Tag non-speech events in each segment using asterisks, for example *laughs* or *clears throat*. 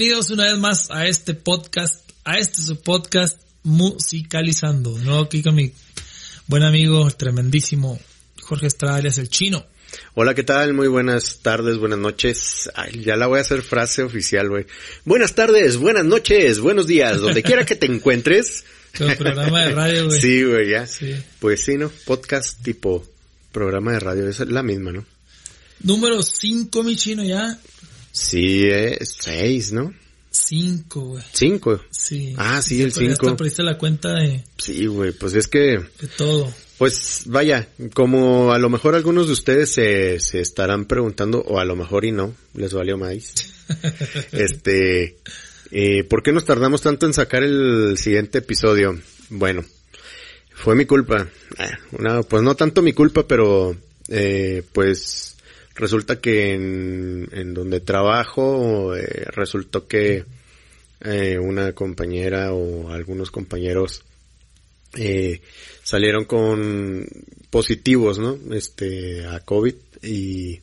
Bienvenidos una vez más a este podcast, a este su podcast musicalizando. De nuevo aquí con mi buen amigo, el tremendísimo Jorge Estrada, alias el chino. Hola, ¿qué tal? Muy buenas tardes, buenas noches. Ay, ya la voy a hacer frase oficial, güey. Buenas tardes, buenas noches, buenos días, donde quiera que te encuentres. *laughs* Como programa de radio, güey. Sí, güey, ya. Sí. Pues sí, ¿no? Podcast tipo programa de radio, es la misma, ¿no? Número 5, mi chino, ya. Sí, eh, seis, ¿no? 5, güey. Cinco. Sí. Ah, sí, el ya cinco. hasta perdiste la cuenta de, Sí, güey, pues es que, de todo. pues vaya, como a lo mejor algunos de ustedes se, se estarán preguntando, o a lo mejor y no, les valió más. *laughs* este, eh, ¿por qué nos tardamos tanto en sacar el siguiente episodio? Bueno, fue mi culpa. Ah, una- pues no tanto mi culpa, pero eh, pues resulta que en, en donde trabajo eh, resultó que eh, una compañera o algunos compañeros eh, salieron con positivos, ¿no? Este, a COVID y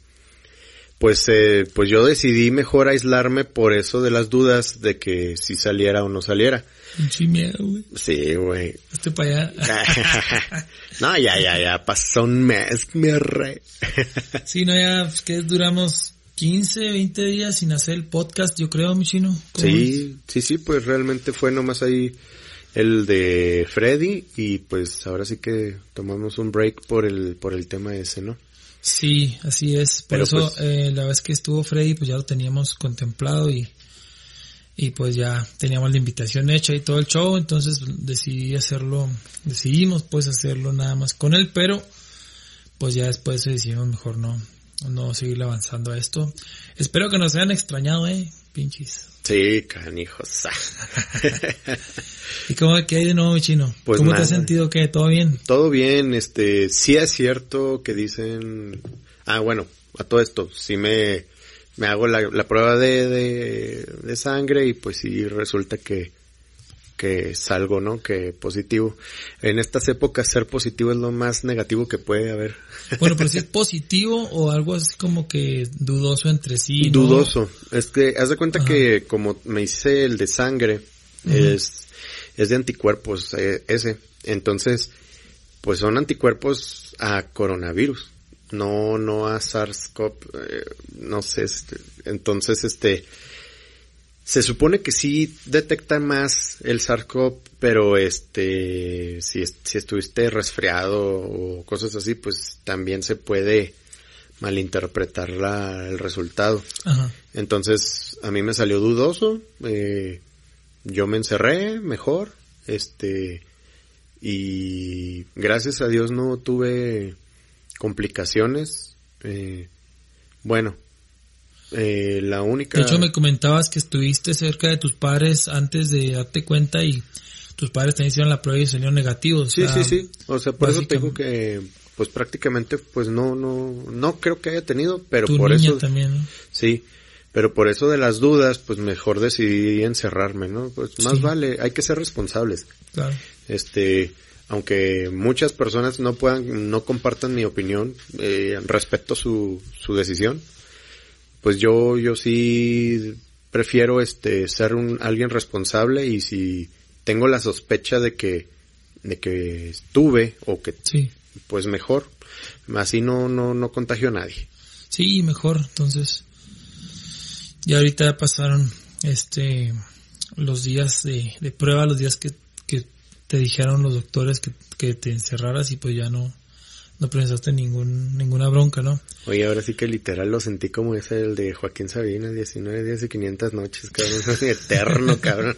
pues eh, pues yo decidí mejor aislarme por eso de las dudas de que si saliera o no saliera. Pinche miedo, güey. Sí, güey. Este para allá. *laughs* no, ya, ya, ya, pasó un mes, mi rey. *laughs* Sí, no, ya, pues, que duramos 15, 20 días sin hacer el podcast, yo creo, mi chino. Sí, sí, sí, pues realmente fue nomás ahí el de Freddy y pues ahora sí que tomamos un break por el, por el tema ese, ¿no? Sí, así es. Por Pero, eso, pues- eh, la vez que estuvo Freddy, pues ya lo teníamos contemplado y, y pues ya teníamos la invitación hecha y todo el show, entonces decidí hacerlo, decidimos pues hacerlo nada más con él, pero pues ya después decidimos mejor no, no seguir avanzando a esto. Espero que nos hayan extrañado, eh, pinches. Sí, canijos. *laughs* ¿Y cómo que hay de nuevo, mi chino? Pues ¿Cómo te has sentido? ¿Qué? ¿Todo bien? Todo bien, este, sí es cierto que dicen, ah, bueno, a todo esto, sí me, me hago la, la prueba de, de, de sangre y pues sí resulta que, que salgo, ¿no? Que positivo. En estas épocas ser positivo es lo más negativo que puede haber. *laughs* Bueno, pero si es positivo o algo así como que dudoso entre sí. ¿no? Dudoso. Es que, haz de cuenta Ajá. que como me hice el de sangre, es, es de anticuerpos, eh, ese. Entonces, pues son anticuerpos a coronavirus. No, no a SARS-CoV, eh, no sé, este, entonces este, se supone que sí detecta más el SARS-CoV, pero este, si, si estuviste resfriado o cosas así, pues también se puede malinterpretar la, el resultado. Ajá. Entonces, a mí me salió dudoso, eh, yo me encerré mejor, este, y gracias a Dios no tuve complicaciones, eh, bueno, eh, la única... De hecho, me comentabas que estuviste cerca de tus padres antes de darte cuenta y tus padres también hicieron la prueba y salieron negativos. o Sí, sea, sí, sí. O sea, por eso tengo que, pues prácticamente, pues no, no, no creo que haya tenido, pero Tu por niña eso, también. ¿no? sí. Pero por eso de las dudas, pues mejor decidí encerrarme, ¿no? Pues más Sí. vale, hay que ser responsables. Claro. Este, aunque muchas personas no puedan, no compartan mi opinión, eh, respeto su, su decisión, pues yo, yo sí prefiero este, ser un, alguien responsable y si tengo la sospecha de que, de que estuve o que, Sí. pues mejor, así no, no, no contagio a nadie. Sí, mejor. Entonces, ya ahorita pasaron este los días de, de prueba, los días que te dijeron los doctores que, que te encerraras y pues ya no no pensaste ningún ninguna bronca, ¿no? Oye, ahora sí que literal lo sentí como ese el de Joaquín Sabina, 19 días y 500 noches, cabrón, *laughs* eterno, cabrón.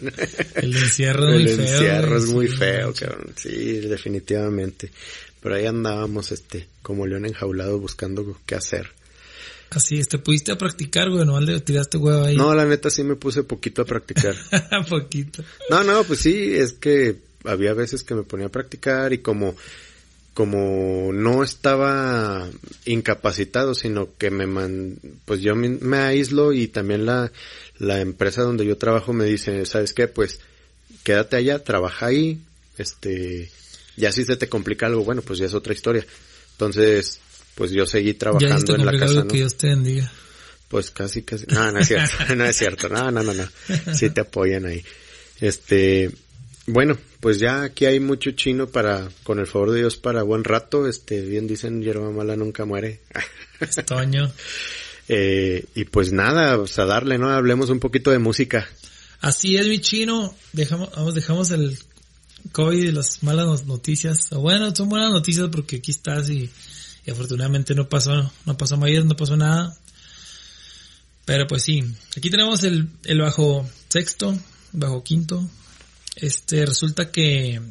El encierro es El muy feo. encierro es muy feo, cabrón. Sí, definitivamente. Pero ahí andábamos, este, como león enjaulado buscando qué hacer. Así es, te pudiste a practicar, güey, no le tiraste huevo ahí. No, la neta sí me puse poquito a practicar. *laughs* poquito. No, no, pues sí, es que había veces que me ponía a practicar y como, como no estaba incapacitado, sino que me man, pues yo me, me aíslo y también la, la empresa donde yo trabajo me dice, ¿sabes qué? Pues quédate allá, trabaja ahí, este, ya si se te complica algo, bueno, pues ya es otra historia. Entonces, pues yo seguí trabajando en la casa, que ¿no? Dios te bendiga. Pues casi, casi. No, no es cierto. *laughs* no es cierto. No, no, no, no. Sí te apoyan ahí. Este, bueno, pues ya aquí hay mucho chino para, con el favor de Dios, para buen rato. Este, bien dicen, hierba mala nunca muere. *laughs* Estoño. eh, y pues nada, pues a darle, ¿no? Hablemos un poquito de música. Así es, mi chino. Dejamos, vamos, dejamos el COVID y las malas noticias. O bueno, son buenas noticias porque aquí estás y, y afortunadamente no pasó, no pasó mayor, no pasó nada. Pero pues sí, aquí tenemos el, el bajo sexto, bajo quinto. Este, resulta que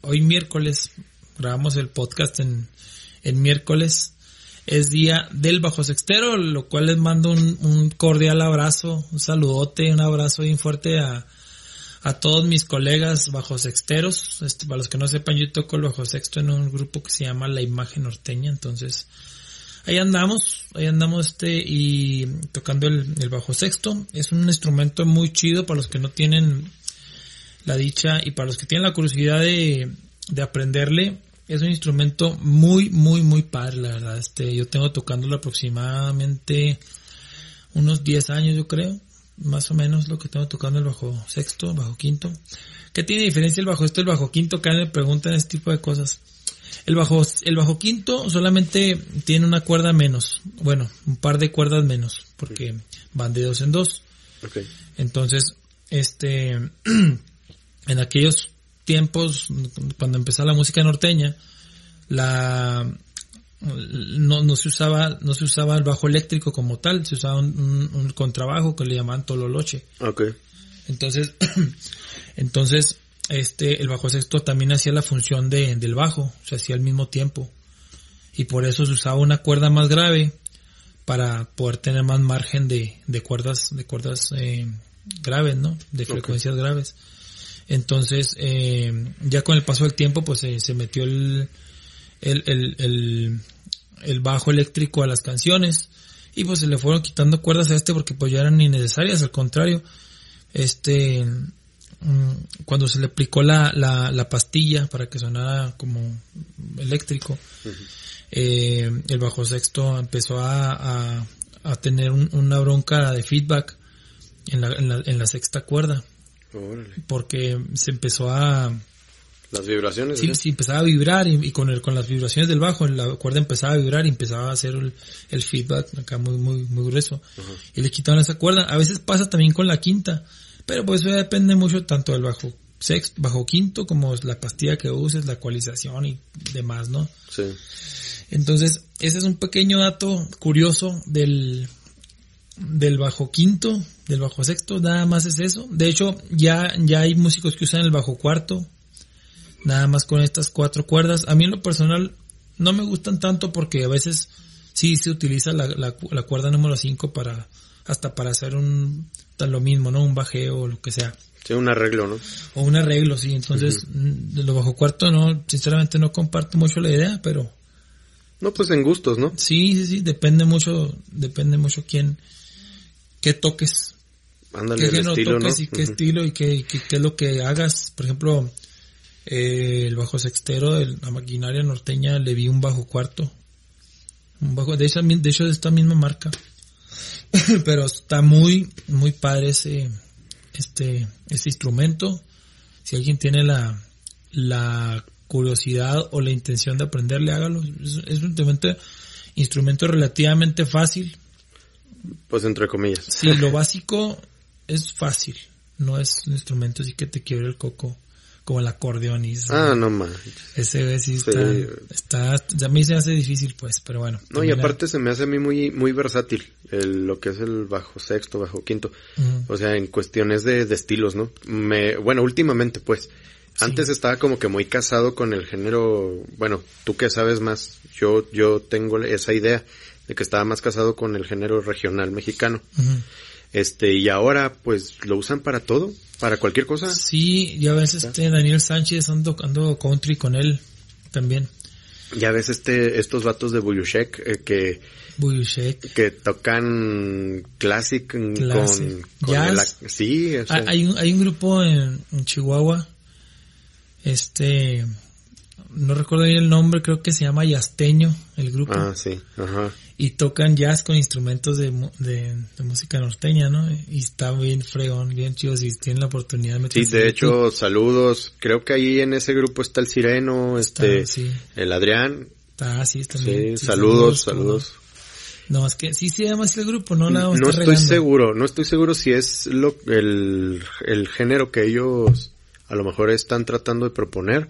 hoy miércoles, grabamos el podcast en, en miércoles, es día del bajo sextero, lo cual les mando un, cordial abrazo, un saludote, un abrazo bien fuerte a, a todos mis colegas bajo sexteros. Este, para los que no sepan, yo toco el bajo sexto en un grupo que se llama La Imagen Norteña, entonces ahí andamos, ahí andamos este y tocando el, el, bajo sexto. Es un instrumento muy chido para los que no tienen la dicha y para los que tienen la curiosidad de, de aprenderle. Es un instrumento muy, muy, muy padre, la verdad. Este, yo tengo tocándolo aproximadamente unos 10 años, yo creo. Más o menos lo que tengo tocando el bajo sexto, bajo quinto. ¿Qué tiene diferencia el bajo esto y el bajo quinto? Cada me preguntan este tipo de cosas. El bajo, el bajo quinto solamente tiene una cuerda menos. Bueno, un par de cuerdas menos. Porque van de dos en dos. Okay. Entonces, este, *clears throat* en aquellos tiempos, cuando empezó la música norteña, la, no, no se usaba, no se usaba el bajo eléctrico como tal, se usaba un, un, un contrabajo que le llamaban tololoche. Okay. Entonces, *clears throat* entonces, este, el bajo sexto también hacía la función de, del bajo, se hacía al mismo tiempo. Y por eso se usaba una cuerda más grave para poder tener más margen de, de cuerdas, de cuerdas eh, graves, ¿no? De frecuencias okay. graves. Entonces, eh, ya con el paso del tiempo, pues eh, se metió el, el, el, el, el, bajo eléctrico a las canciones y pues se le fueron quitando cuerdas a este porque pues ya eran innecesarias, al contrario, este, cuando se le aplicó la, la, la pastilla para que sonara como eléctrico, uh -huh. eh, el bajo sexto empezó a, a, a tener un, una bronca de feedback en la, en la, en la sexta cuerda. Órale. Porque se empezó a... Las vibraciones. Sí, sí, empezaba a vibrar y, y con, el, con las vibraciones del bajo, la cuerda empezaba a vibrar y empezaba a hacer el, el feedback acá muy, muy, muy grueso. Uh -huh. Y le quitaban esa cuerda. A veces pasa también con la quinta, pero pues eso ya depende mucho tanto del bajo sexto, bajo quinto, como la pastilla que uses, la ecualización y demás, ¿no? Sí. Entonces, ese es un pequeño dato curioso del, del bajo quinto, del bajo sexto, nada más es eso. De hecho, ya, ya hay músicos que usan el bajo cuarto, nada más con estas cuatro cuerdas. A mí en lo personal no me gustan tanto porque a veces sí se utiliza la, la, la cuerda número cinco para, hasta para hacer un, lo mismo, ¿no? Un bajeo o lo que sea. Sí, un arreglo, ¿no? O un arreglo, sí. Entonces, uh -huh. de lo bajo cuarto no, sinceramente no comparto mucho la idea, pero... No, pues en gustos, ¿no? Sí, sí, sí, depende mucho, depende mucho quién, qué toques. Ándale, qué género estilo, toques ¿no? y qué Uh -huh. estilo y qué, qué, qué, es lo que hagas. Por ejemplo, eh, el bajo sextero de la maquinaria norteña le vi un bajo cuarto. Un bajo, de esa, de hecho de esta misma marca. *laughs* Pero está muy, muy padre ese, este, este instrumento. Si alguien tiene la, la curiosidad o la intención de aprenderle, hágalo. Es, es un instrumento, instrumento relativamente fácil. Pues entre comillas. Sí, lo básico es fácil. No es un instrumento así que te quiebre el coco como el acordeón y Ah, no más. Ese sí está, sí. está, a mí se hace difícil pues, pero bueno. No, y aparte la... se me hace a mí muy, muy versátil el, lo que es el bajo sexto, bajo quinto. Uh -huh. O sea, en cuestiones de, de, estilos, ¿no? Me, bueno, últimamente pues. Antes sí. estaba como que muy casado con el género, bueno, tú que sabes más, yo, yo tengo esa idea de que estaba más casado con el género regional mexicano. Uh -huh. Este, y ahora pues lo usan para todo, para cualquier cosa. Sí, ya ves este Daniel Sánchez ando, ando country con él también. Ya ves este, estos vatos de Buyushek eh, que, Buyushek. que tocan classic, classic. con, con el, sí, o sea. hay un, hay un grupo en, en Chihuahua, este, no recuerdo bien el nombre, creo que se llama Yasteño, el grupo. Ah, sí, ajá. Y tocan jazz con instrumentos de, de, de música norteña, ¿no? Y está bien fregón, bien chido, si tienen la oportunidad de Sí, meterse de en hecho, saludos. Creo que ahí en ese grupo está el Sireno, Está, este, sí. el Adrián. Sí, Sí, también. sí, saludos, saludos. No, es que sí se llama así el grupo, no la No está estoy regando. seguro, no estoy seguro si es lo, el, el género que ellos a lo mejor están tratando de proponer.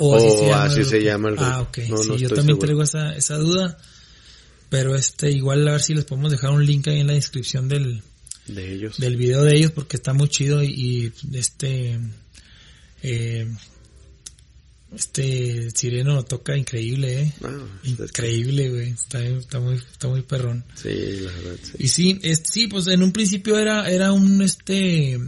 O así, se, llama así el se grupo. llama el Ah, ok. No, no sí, yo también seguro. traigo esa, esa duda. Pero este, igual a ver si les podemos dejar un link ahí en la descripción del, De ellos. del video de ellos porque está muy chido y, y este, eh, este sireno lo toca increíble, eh. Ah, Increíble, güey. Está, está muy, está muy perrón. Sí, la verdad, sí. Y sí, es, sí, pues en un principio era, era un, este,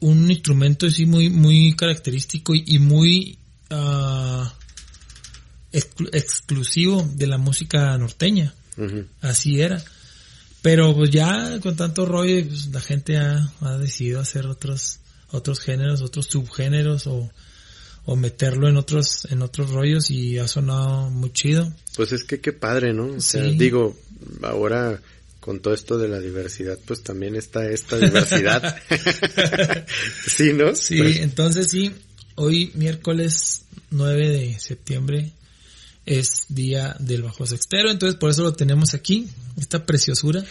un instrumento así muy, muy característico y, y muy, ah, exclu- exclusivo de la música norteña. Así era. Pero pues ya con tanto rollo, pues, la gente ha, ha decidido hacer otros, otros géneros, otros subgéneros o, o meterlo en otros, en otros rollos y ha sonado muy chido. Pues es que qué padre, ¿no? O sea, Sí. digo, ahora con todo esto de la diversidad, pues también está esta diversidad. *laughs* *laughs* sí, ¿no? Sí, Pues, entonces sí, hoy miércoles 9 de septiembre es día del bajo sextero, entonces por eso lo tenemos aquí, esta preciosura.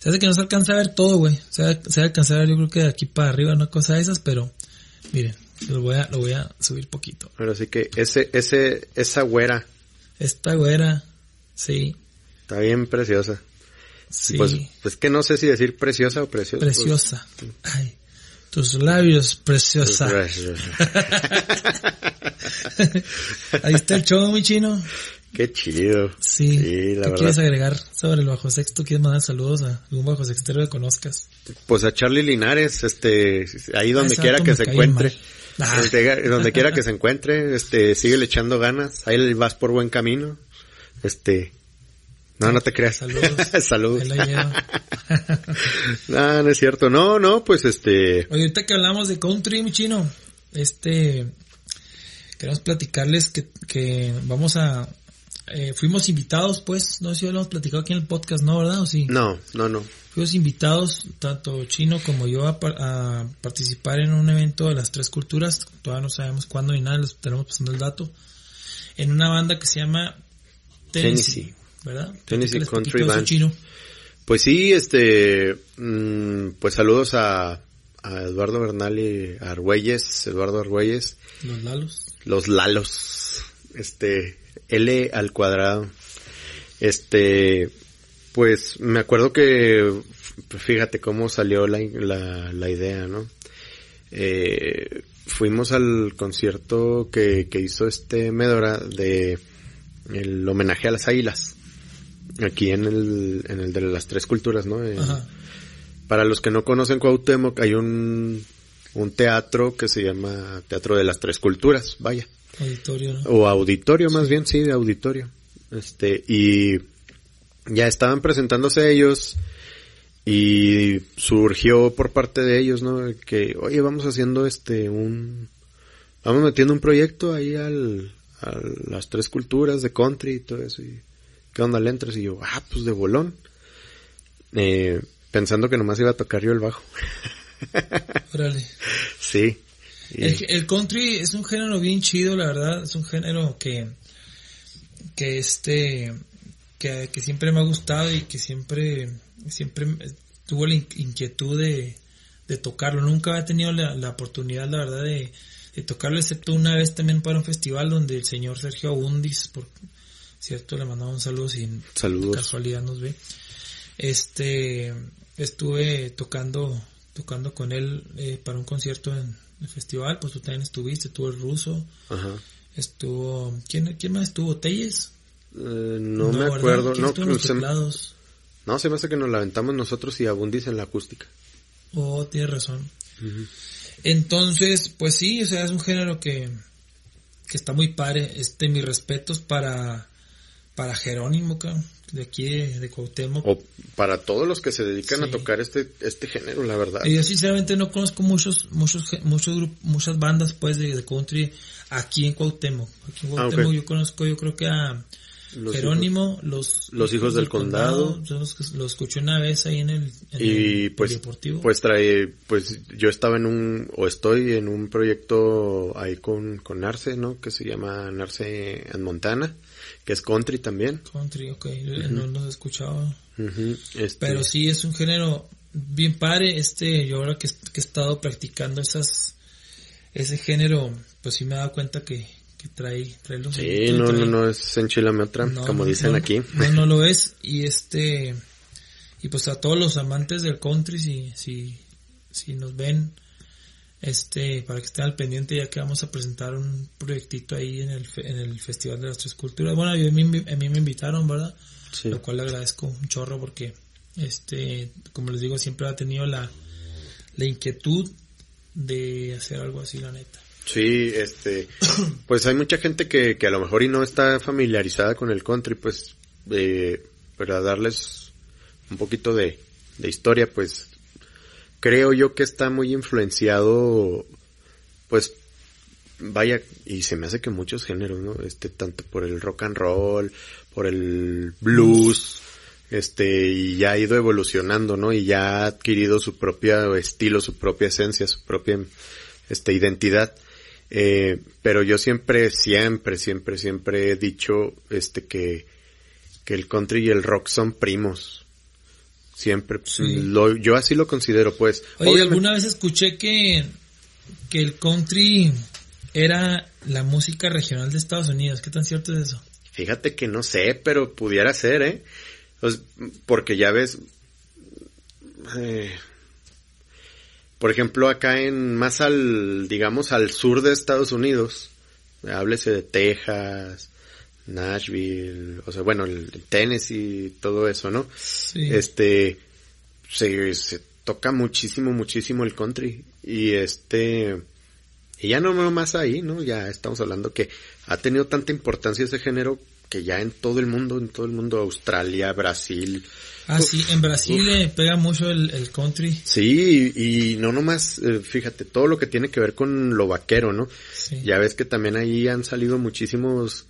Se hace que no se alcanza a ver todo, güey. Se va, se va a ver yo creo que de aquí para arriba una cosa de esas, pero miren, lo voy a, lo voy a subir poquito. Pero sí que ese, ese, esa güera Esta güera, sí, está bien preciosa. sí, Pues, es que no sé si decir preciosa o preciosa. pues, preciosa. Ay, tus labios, preciosa. *laughs* Ahí está el show, mi chino. Qué chido. Sí. Sí, la ¿Qué verdad. quieres agregar sobre el bajo sexto? ¿Quieres mandar saludos a algún bajo sextero que conozcas? Pues a Charlie Linares, este, ahí donde quiera que se encuentre. Ah. Donde, donde quiera que se encuentre, este, sigue echando ganas. Ahí vas por buen camino. Este, no, no te creas. Saludos. *laughs* Saludos. Ahí *laughs* no, no es cierto. No, no, pues este, Oye, ahorita que hablamos de country, mi chino, este, queremos platicarles que, que vamos a, eh, fuimos invitados, pues, no sé si lo hemos platicado aquí en el podcast, ¿no, verdad? ¿O sí? no, no, no. Fuimos invitados, tanto Chino como yo, a, a participar en un evento de las tres culturas. Todavía no sabemos cuándo ni nada, les estaremos pasando el dato. En una banda que se llama Tennessee, Tennessee. ¿Verdad? Tennessee Country Band. Chino. Pues sí, este, mm, pues saludos a, a Eduardo Bernal y a Argüelles, Eduardo Argüelles, Los Lalos. los Lalos, este, L al cuadrado. Este, pues me acuerdo que, fíjate cómo salió la, la, la idea, ¿no? Eh, fuimos al concierto que, que hizo este Medora de el homenaje a las águilas. Aquí en el, en el de las tres culturas, ¿no? Ajá. para los que no conocen Cuauhtémoc, hay un, un teatro que se llama Teatro de las Tres Culturas, vaya. Auditorio, ¿no? O auditorio, más bien, sí, de auditorio. Este, y ya estaban presentándose ellos y surgió por parte de ellos, ¿no? Que, oye, vamos haciendo este, un, vamos metiendo un proyecto ahí al, a las tres culturas de country y todo eso. Y, ¿qué onda le entras? Y yo, ah, pues de bolón. Eh, pensando que nomás iba a tocar yo el bajo. *laughs* Órale. sí. Y- El, el country es un género bien chido, la verdad, es un género que, que este, que, que siempre me ha gustado y que siempre, siempre tuvo la in- inquietud de, de tocarlo. Nunca he tenido la, la oportunidad, la verdad, de, de tocarlo, excepto una vez también para un festival donde el señor Sergio Abundis, por cierto, le mandaba un saludo sin Saludos. casualidad nos ve. Este, estuve tocando, tocando con él eh, para un concierto en el festival, pues tú también estuviste, estuvo el ruso, Ajá. estuvo, ¿quién, quién más estuvo? ¿Telles? Eh, no, me ¿verdad? acuerdo, ¿Quién no, los se, no, se me hace que nos la aventamos nosotros y Abundis en la acústica. Oh, tienes razón. Entonces, pues sí, o sea, es un género que, que está muy padre. Este, mis respetos para, para Jerónimo, de aquí de, de Cuauhtémoc. O para todos los que se dedican a tocar este, este género, la verdad. Y yo sinceramente no conozco muchos, muchos, muchos grupos, muchas bandas pues de, de country aquí en Cuauhtémoc. Aquí en Ah, Cuauhtémoc yo conozco, yo creo que a Los Jerónimo, los, Los Hijos del Condado. yo los, escuché una vez ahí en el, en y el pues deportivo. pues trae pues yo estaba en un o estoy en un proyecto ahí con con Narce no que se llama Narce en Montana que es country también country, ok, no los he escuchado. Ujú, este, Pero sí es un género bien padre, este, yo ahora que, que he estado practicando esas, ese género, pues sí me he dado cuenta que, que trae, trae los sí y no no trae- no es enchilame otra No, como no, dicen no, aquí No, no lo *laughs* es. Y este, y pues a todos los amantes del country, si, si, si nos ven, este, para que estén al pendiente ya que vamos a presentar un proyectito ahí en el, en el Festival de las Tres Culturas. Bueno, a mí, a mí me invitaron, ¿verdad? sí Lo cual le agradezco un chorro porque, este, como les digo, siempre ha tenido la, la inquietud de hacer algo así, la neta. Sí, este, *coughs* pues hay mucha gente que, que a lo mejor y no está familiarizada con el country, pues, eh, para darles un poquito de, de historia, pues, creo yo que está muy influenciado, pues, vaya, y se me hace que muchos géneros, ¿no? Este, tanto por el rock and roll, por el blues, este, y ya ha ido evolucionando, ¿no? Y ya ha adquirido su propio estilo, su propia esencia, su propia, este, identidad. Eh, pero yo siempre, siempre, siempre, siempre he dicho, este, que, que el country y el rock son primos. Siempre. Sí. Lo, yo así lo considero, pues. Oye, Obviamente- alguna vez escuché que, que el country era la música regional de Estados Unidos. ¿Qué tan cierto es eso? Fíjate que no sé, pero pudiera ser, ¿eh? Pues, porque ya ves, eh, por ejemplo, acá en, más al, digamos, al sur de Estados Unidos, háblese de Texas, Nashville, o sea, bueno, el Tennessee, todo eso, ¿no? Sí. Este, se, se toca muchísimo, muchísimo el country. Y este, y ya no más ahí, ¿no? Ya estamos hablando que ha tenido tanta importancia ese género que ya en todo el mundo, en todo el mundo, Australia, Brasil. ah, uf, sí, en Brasil le pega mucho el, el country. Sí, y no nomás, eh, fíjate, todo lo que tiene que ver con lo vaquero, ¿no? Sí. Ya ves que también ahí han salido muchísimos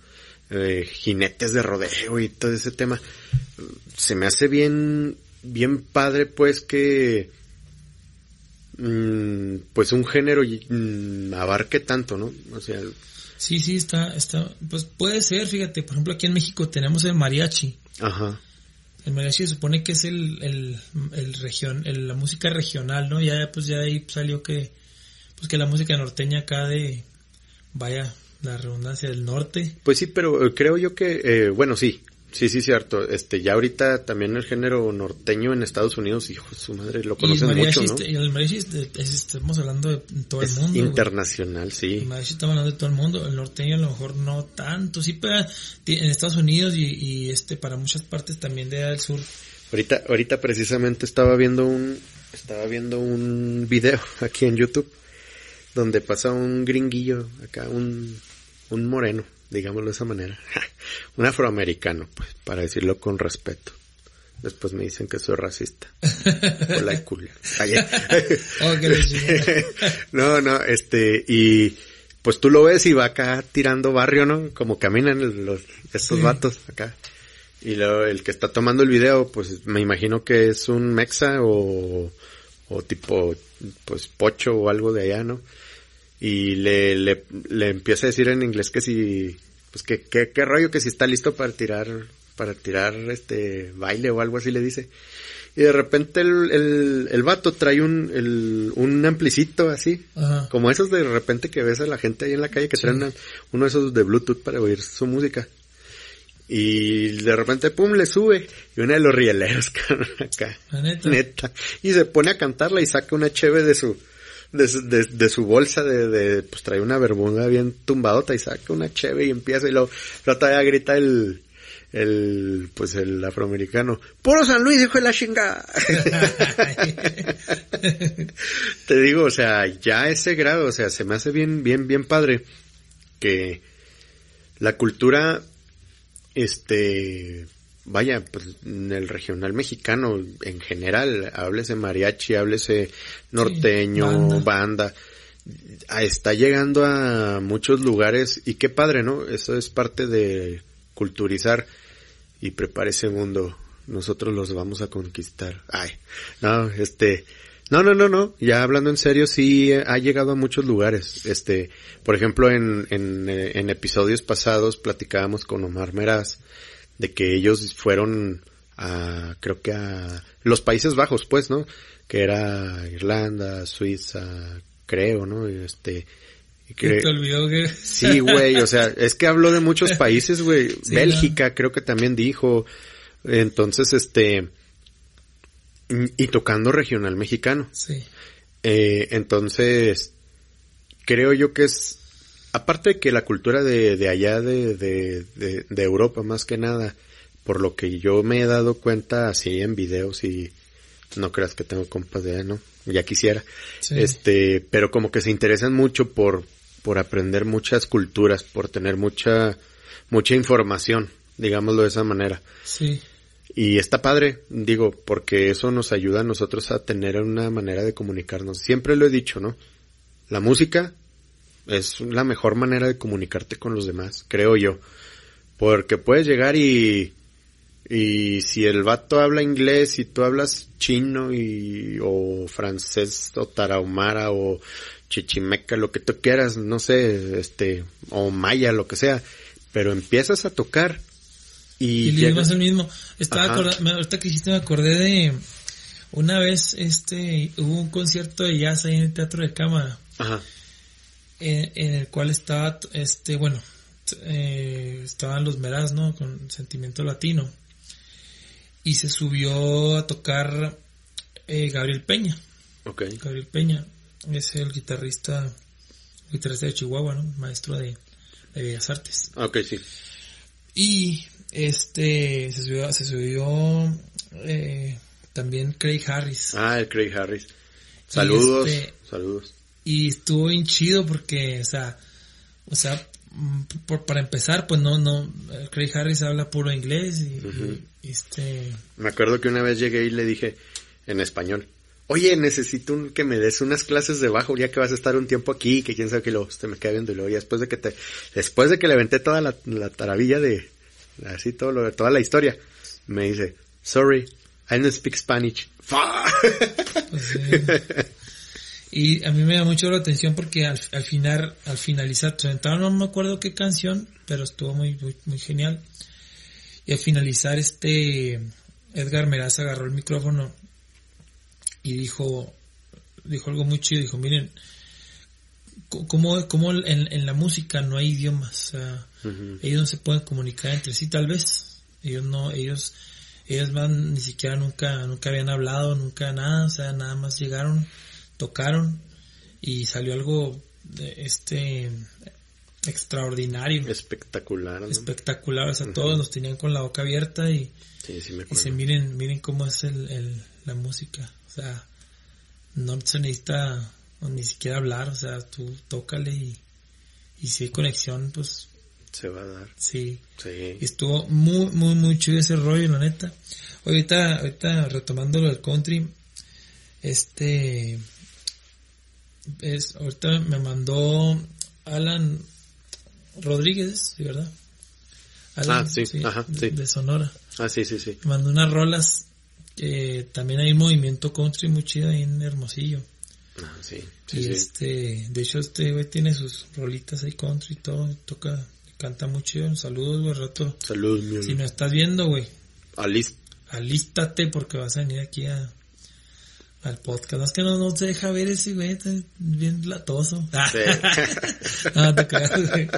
eh, jinetes de rodeo y todo ese tema. Se me hace bien, bien padre pues que mm, pues un género y- mm, abarque tanto, ¿no? O sea, Sí, sí, está, está, pues puede ser, fíjate, por ejemplo aquí en México tenemos el mariachi. ajá. El mariachi se supone que es el, el, el región, el- la música regional, ¿no? Ya, pues ya de ahí salió que, pues que la música norteña acá de, vaya, la redundancia del norte. Pues sí, pero eh, creo yo que, eh, bueno, sí, sí, sí, cierto. Este, ya ahorita también el género norteño en Estados Unidos, hijo de su madre, lo Y el conocen mariachi, mucho, ¿no? este- el mariachi, estamos hablando de todo Es el mundo. güey. internacional, El sí. mariachi estamos hablando de todo el mundo. El norteño a lo mejor no tanto. Sí ti- en Estados Unidos y, y este para muchas partes también de del sur. Ahorita, ahorita precisamente estaba viendo un, estaba viendo un video *laughs* aquí en YouTube donde pasa un gringuillo acá, un, un moreno, digámoslo de esa manera, *laughs* un afroamericano, pues, para decirlo con respeto. Después me dicen que soy racista. *laughs* Hola culo. Ay, *laughs* Oh, no, no, este, y pues tú lo ves y va acá tirando barrio, ¿no? Como caminan los, estos Sí. vatos acá. Y luego el que está tomando el video, pues me imagino que es un mexa o, o tipo, pues pocho o algo de allá, ¿no? Y le, le, le empieza a decir en inglés que si, pues que, que, qué rollo que si está listo para tirar, para tirar este baile o algo así le dice. Y de repente el, el, el vato trae un, el, un amplicito así, Ajá. como esos de repente que ves a la gente ahí en la calle que Sí. traen una- uno de esos de Bluetooth para oír su música. Y de repente, pum, le sube. Y uno de los rieleros, *laughs* acá. Neta. Neta. Y se pone a cantarla y saca una cheve de su, de su, de, de su bolsa de, de, pues trae una bermuda bien tumbadota y saca una cheve y empieza y lo, lo todavía grita el, el, pues el afroamericano. Puro San Luis, hijo de la chingada. *laughs* Te digo, o sea, ya a ese grado, o sea, se me hace bien, bien, bien padre que la cultura este, vaya, pues en el regional mexicano en general, háblese mariachi, háblese norteño, banda. está llegando a muchos lugares y qué padre, ¿no? Eso es parte de culturizar y prepare ese mundo. Nosotros los vamos a conquistar. Ay, no, este, no, no, no, no. Ya hablando en serio, sí ha llegado a muchos lugares. Este, por ejemplo, en, en, en episodios pasados platicábamos con Omar Meraz de que ellos fueron a, creo que a los Países Bajos, pues, ¿no? Que era Irlanda, Suiza, creo, ¿no? Este, que, te olvidó que... Sí, güey, o sea, es que habló de muchos países, güey. *laughs* Bélgica creo que también dijo. Entonces, este, y tocando regional mexicano. Sí. Eh, entonces, creo yo que es, aparte de que la cultura de, de allá de, de, de, Europa más que nada, por lo que yo me he dado cuenta así en videos y no creas que tengo compas de ¿no? Ya quisiera. Este, pero como que se interesan mucho por, por aprender muchas culturas, por tener mucha, mucha información, digámoslo de esa manera. Sí. Y está padre, digo, porque eso nos ayuda a nosotros a tener una manera de comunicarnos. Siempre lo he dicho, ¿no? La música es la mejor manera de comunicarte con los demás, creo yo. Porque puedes llegar y, y si el vato habla inglés y tú hablas chino y, o francés o tarahumara o chichimeca, lo que tú quieras, no sé, este, o maya, lo que sea, pero empiezas a tocar y, y el mismo. Estaba ahorita que dijiste me acordé de una vez este hubo un concierto de jazz ahí en el Teatro de Cámara. Ajá. En, el cual estaba este bueno eh, estaban los Meraz, ¿no? Con sentimiento latino. Y se subió a tocar eh, Gabriel Peña. Okay. Gabriel Peña es el guitarrista, guitarrista de Chihuahua, ¿no? Maestro de, de Bellas Artes. Ok, sí. Y este, se subió, se subió eh, también Craig Harris. Ah, el Craig Harris. Saludos, este, saludos. Y estuvo bien chido porque, o sea, o sea, mm, por, para empezar, pues no, no, Craig Harris habla puro inglés y, este... Me acuerdo que una vez llegué y le dije en español, oye, necesito que me des unas clases de bajo ya que vas a estar un tiempo aquí, que quién sabe que lo, te me queda viendo y luego después de que te, después de que le aventé toda la, la taravilla de, así todo lo, toda la historia, me dice, sorry, I don't speak Spanish. *laughs* Pues y a mí me da mucho la atención porque al, al final, al finalizar, no me acuerdo qué canción, pero estuvo muy, muy, genial. Y al finalizar este, Edgar Meraz agarró el micrófono y dijo, dijo algo muy chido, dijo, miren, como, como en, en, la música no hay idiomas, o sea, ellos no se pueden comunicar entre sí tal vez, ellos no, ellos, ellos van, ni siquiera nunca, nunca habían hablado, nunca nada, o sea, nada más llegaron, tocaron y salió algo de este extraordinario. Espectacular. Espectacular, o sea, todos nos tenían con la boca abierta y, sí, miren, miren cómo es el, el, la música, o sea, no se necesita ni siquiera hablar, o sea, tú tócale y, y si hay conexión, pues... Se va a dar. Sí. Sí. Estuvo muy, muy, muy chido ese rollo, la neta. Ahorita, ahorita retomando lo del country, este, es, ahorita me mandó Alan Rodríguez, ¿verdad? Alan, ah, sí, ajá, sí. De Sonora. Ah, sí, sí, sí. Me mandó unas rolas, también hay un movimiento country muy chido ahí en Hermosillo. Ah, sí, y este, de hecho este güey tiene sus rolitas ahí country y todo, toca, canta mucho, saludos güey, rato. Saludos, mi Si me estás viendo, güey. Alist alístate porque vas a venir aquí a, al podcast. No es que no, no te deja ver ese güey, está bien latoso. *laughs* no, te creas, güey.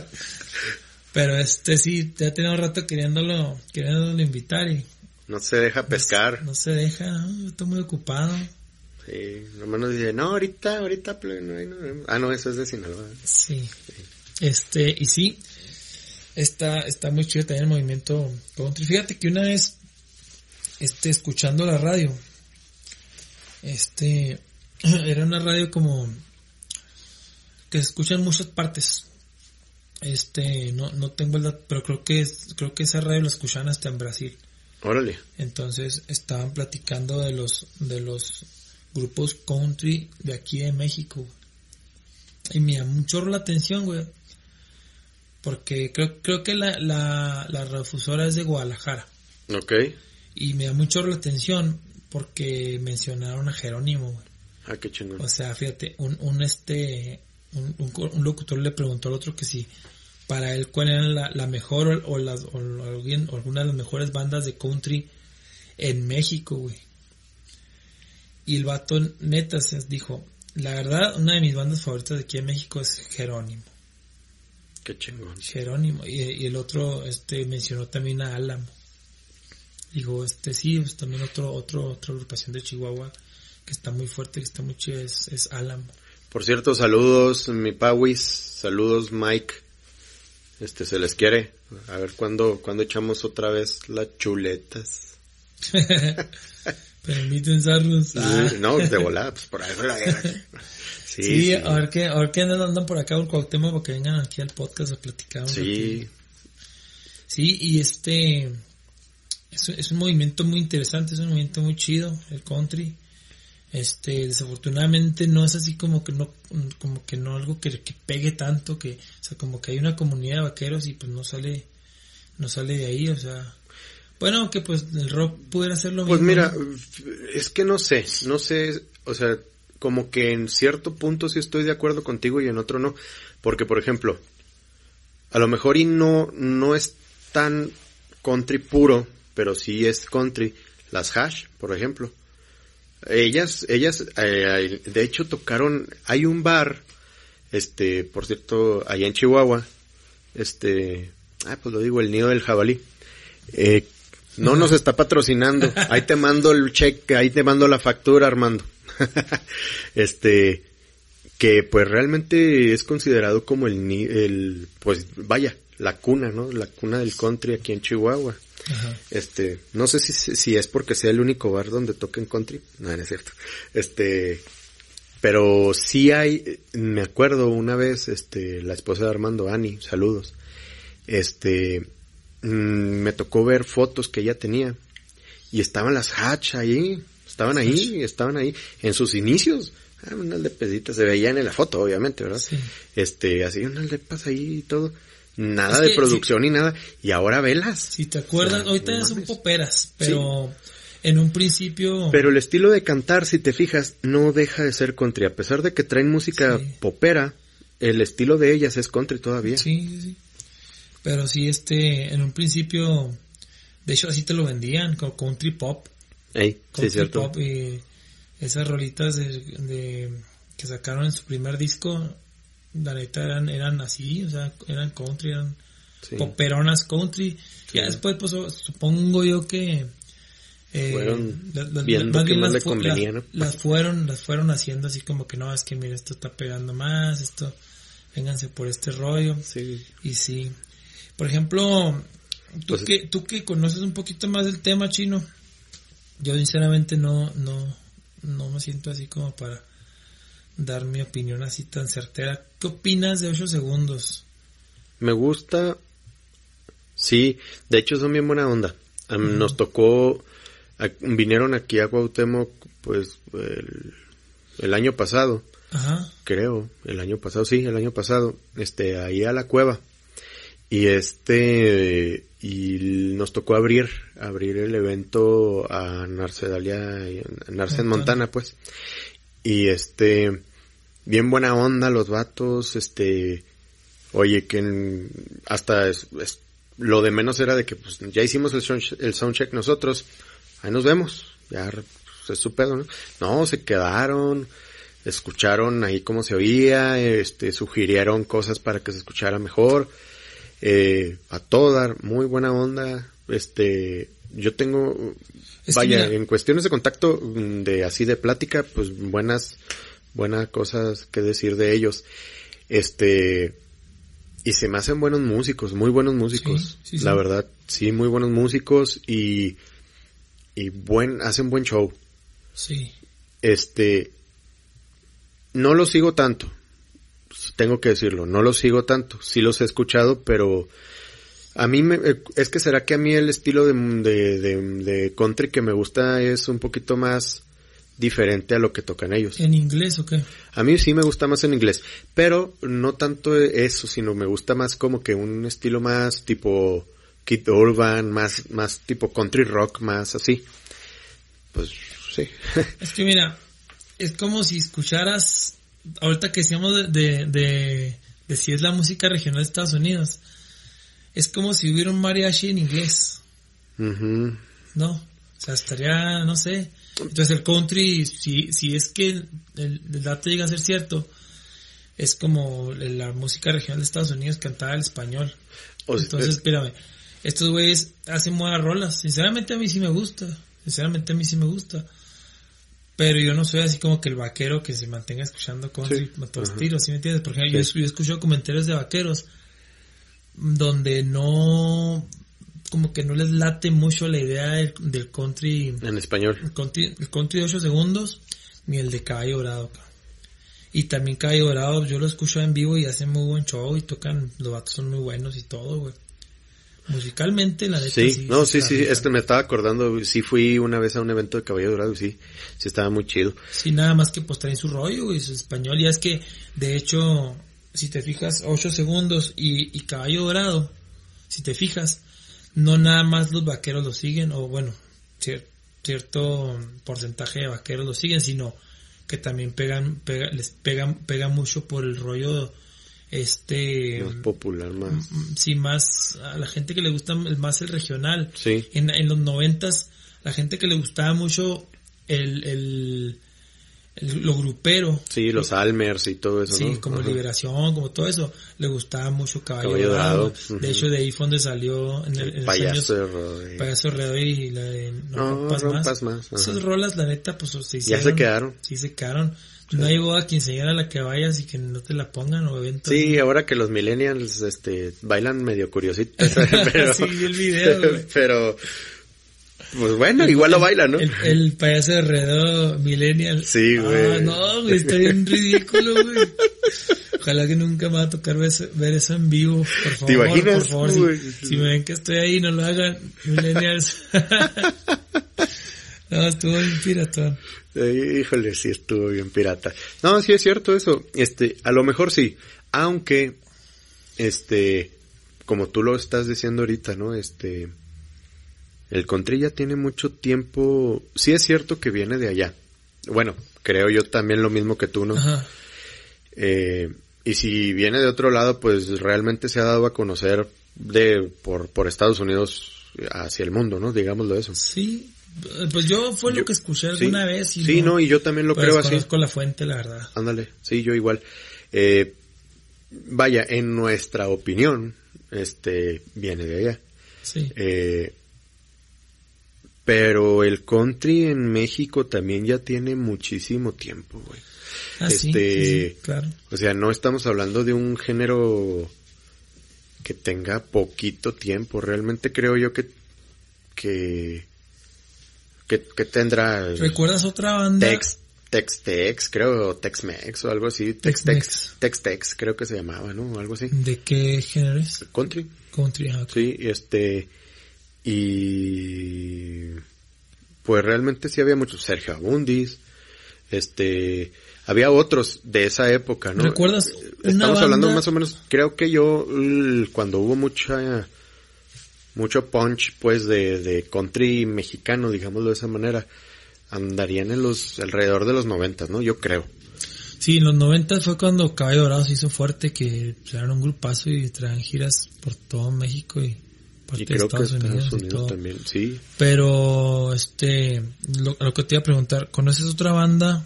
Pero este sí, ya tenía un rato queriéndolo, queriéndolo invitar y... No se deja pescar. No, se deja, ¿no? estoy muy ocupado. Sí, nomás nos dice, no, ahorita, ahorita, ah, no, eso es de Sinaloa. Sí. Este, y sí, está, está muy chido también el movimiento country. Fíjate que una vez, este, escuchando la radio, este, *clears throat* era una radio como, que se escucha en muchas partes. Este, no, no tengo el dato, pero creo que creo que esa radio la escuchan hasta en Brasil. Órale. Entonces estaban platicando de los, de los grupos country de aquí de México. Y me llamó mucho la atención, güey. Porque creo, creo que la, la, la refusora es de Guadalajara. Ok. Y me da mucho la atención porque mencionaron a Jerónimo, güey. Ah, qué chingón. O sea, fíjate, un, un este, un, un, un locutor le preguntó al otro que si para él cuál era la, la mejor o, o las, o, alguien, o alguna de las mejores bandas de country en México, güey. Y el vato neta se dijo, la verdad, una de mis bandas favoritas de aquí en México es Jerónimo. Qué chingón. Jerónimo. Y, y el otro, este, mencionó también a Álamo. Digo, este sí, pues también otro, otro, otra agrupación de Chihuahua que está muy fuerte, que está muy chida, es, es Álamo. Por cierto, saludos, mi Pauis, saludos, Mike. Este, se les quiere. A ver cuándo, cuándo echamos otra vez las chuletas. *laughs* Permiten Sarnos. Ah. No, de volada, pues por ahí la guerra. *laughs* Sí, sí, a ver qué, a ver qué andan, por acá por Cuauhtémoc para que vengan aquí al podcast a platicar. Sí. Sí, y este es, es un movimiento muy interesante, es un movimiento muy chido, el country. Este, desafortunadamente no es así como que no, como que no algo que, que pegue tanto, que, o sea, como que hay una comunidad de vaqueros y pues no sale, no sale de ahí, o sea, bueno, que pues el rock pudiera ser lo Pues mismo. mira, es que no sé, no sé, o sea, como que en cierto punto sí estoy de acuerdo contigo y en otro no, porque por ejemplo, a lo mejor y no, no es tan country puro, pero sí es country, las hash, por ejemplo. Ellas, ellas, eh, de hecho tocaron, hay un bar, este, por cierto, allá en Chihuahua, este, ah, pues lo digo, el nido del jabalí, eh, no nos está patrocinando. *laughs* Ahí te mando el cheque, ahí te mando la factura, Armando. *laughs* este, que pues realmente es considerado como el, ni- el, pues vaya, la cuna, ¿no? La cuna del country aquí en Chihuahua. Ajá. Este, no sé si, si es porque sea el único bar donde toquen country. No, no es cierto. Este, pero sí hay, me acuerdo una vez, este, la esposa de Armando, Ani, saludos. Este, mm, me tocó ver fotos que ella tenía y estaban las Hatch ahí, estaban ahí, estaban ahí en sus inicios. Ah, unas lepecitas se veían en la foto, obviamente, ¿verdad? Sí. Este, así unas lepas ahí y todo. Nada Es de producción ni nada. Y ahora velas. Si te acuerdas, sea, ahorita no son poperas, pero en un principio... Pero el estilo de cantar, si te fijas, no deja de ser country. A pesar de que traen música Sí. popera, el estilo de ellas es country todavía. Sí, sí, sí. Pero sí, este, en un principio, de hecho así te lo vendían, como country pop. Ey, sí, Country es cierto. pop y esas rolitas de, de- que sacaron en su primer disco, la neta eran, eran así, o sea, eran country, eran Sí. poperonas country. Ya después, pues supongo yo que eh, Fueron la- la- viendo más bien más las le fu- convenía, las- ¿no? las fueron, las fueron haciendo así como que no, es que mira, esto está pegando más, esto, vénganse por este rollo. Sí. Y sí. Por ejemplo, tú Pues- que tú que conoces un poquito más del tema chino, yo sinceramente no no no me siento así como para dar mi opinión así tan certera. ¿Qué opinas de 8 segundos? Me gusta. Sí, de hecho son bien buena onda. Nos tocó, a- vinieron aquí a Cuauhtémoc, pues, el, el año pasado, Ajá. creo, el año pasado, sí, el año pasado, este, ahí a la cueva. Y este, y nos tocó abrir, abrir el evento a Narcedalia, y- a Narce en Montana. Montana, pues. Y este, bien buena onda los vatos, este, oye, que hasta lo de menos era de que pues ya hicimos el, sound- el soundcheck nosotros, ahí nos vemos, ya pues, es su pedo, ¿no? No, se quedaron, escucharon ahí cómo se oía, este, sugirieron cosas para que se escuchara mejor, eh, a todo dar, muy buena onda, este, yo tengo, Es vaya, en cuestiones de contacto, mm, de así de plática, pues buenas, buenas cosas que decir de ellos, este, y se me hacen buenos músicos, muy buenos músicos, Sí, sí, sí. la verdad, sí, muy buenos músicos y, y buen, hacen buen show. Sí. Este, no lo sigo tanto. tengo que decirlo, no los sigo tanto, sí los he escuchado, pero a mí me, eh, es que será que a mí el estilo de, de, de, de country que me gusta es un poquito más diferente a lo que tocan ellos. ¿En inglés o qué? A mí sí me gusta más en inglés, pero no tanto eso, sino me gusta más como que un estilo más tipo Kid Urban, más, más tipo country rock, más así. Pues sí. *laughs* Es que mira, es como si escucharas, ahorita que decíamos de, de, de, de si es la música regional de Estados Unidos, es como si hubiera un mariachi en inglés. ¿no? O sea, estaría, no sé. Entonces el country, si, si es que el, el dato llega a ser cierto, es como la música regional de Estados Unidos cantada al español. O sea, Entonces, espérame, estos güeyes hacen buenas rolas. Sinceramente a mí sí me gusta. Sinceramente a mí sí me gusta. Pero yo no soy así como que el vaquero que se mantenga escuchando country Sí. a todos Ajá. tiros, ¿sí me entiendes? Por ejemplo, yo, Sí. yo he escuchado comentarios de vaqueros donde no, como que no les late mucho la idea del, del country, en español. el country, el country de 8 segundos, ni el de Caballo Dorado. Y también Caballo Dorado, yo lo escucho en vivo y hacen muy buen show y tocan, los vatos son muy buenos y todo, güey. Musicalmente, la neta, Sí, no, sí, sí, rica. es que me estaba acordando, sí fui una vez a un evento de Caballo Dorado y sí, sí estaba muy chido. Sí, nada más que pues traen su rollo, güey, su español. Y es que, de hecho, si te fijas, 8 segundos y, y caballo dorado, si te fijas, no nada más los vaqueros lo siguen, o bueno, cier- cierto porcentaje de vaqueros lo siguen, sino que también pegan, pega, les pegan, pega mucho por el rollo, este, Más popular, más. sí, más, a la gente que le gusta más el regional. Sí, En, en los noventas, la gente que le gustaba mucho el, el, el- lo grupero, sí, los Almers y todo eso, sí, ¿no? como Ajá. Liberación, como todo eso, le gustaba mucho Caballo, Caballo Dorado. De hecho, de ahí fue donde salió en, el, en El años payaso de Rodríguez. Payaso Alrededor y la de No, No, rompas, rompas más. más. Esas rolas, la neta, pues se Ya hicieron. se quedaron. Sí, se quedaron. No hay boda quinceañera a la que vayas y que no te la pongan o eventos. Sí, ahora que los millennials, este, bailan medio curiositos, *laughs* *laughs* pero, Sí, el video, *laughs* pero, pues bueno, igual lo bailan, ¿no? El, el payaso de alrededor millennial. Sí, güey. Ah, no, güey, está bien ridículo, güey. Ojalá que nunca me va a tocar ver eso, ver eso en vivo, por favor. ¿Te imaginas? Por favor, si me ven que estoy ahí, no lo hagan, millennials. *laughs* no, estuvo bien piratón. Eh, Híjole, sí estuvo bien pirata. No, sí es cierto eso. Este, a lo mejor sí. Aunque, este, como tú lo estás diciendo ahorita, ¿no? Este, el country ya tiene mucho tiempo. Sí es cierto que viene de allá. Bueno, creo yo también lo mismo que tú, ¿no? Ajá. Eh, y si viene de otro lado, pues realmente se ha dado a conocer de, por, por Estados Unidos hacia el mundo, ¿no? Digámoslo eso. Sí, pues yo fue Yo- lo que escuché sí. alguna vez. Y Sí, no, y yo también lo pues creo así. conozco la fuente, la verdad. Ándale, sí, yo igual. Eh, vaya, en nuestra opinión, este, viene de allá. Sí. Eh, pero el country en México también ya tiene muchísimo tiempo, güey. Ah, este- sí, sí, claro. O sea, no estamos hablando de un género que tenga poquito tiempo. Realmente creo yo que, que, que, que tendrá ¿Recuerdas otra banda? Tex, Tex Tex, creo, o Tex Mex o algo así. Tex. Tex, Tex Tex, creo que se llamaba, ¿no? Algo así. ¿De qué género es? Country. Country, ajá. Sí, este, y pues realmente sí había muchos, Sergio Abundis, este, había otros de esa época, ¿no? ¿Recuerdas Eh, Estamos hablando más o menos, creo que yo, cuando hubo mucha, mucho punch, pues, de, de country mexicano, digámoslo de esa manera, andarían en los, alrededor de los noventas, ¿no? Yo creo. Sí, en los 90 fue cuando Caballo Dorado se hizo fuerte, que pues, eran un grupazo y traían giras por todo México y parte Y de creo que Estados Unidos, Estados y Unidos todo. también, sí. Pero, este, lo, lo que te iba a preguntar, ¿conoces otra banda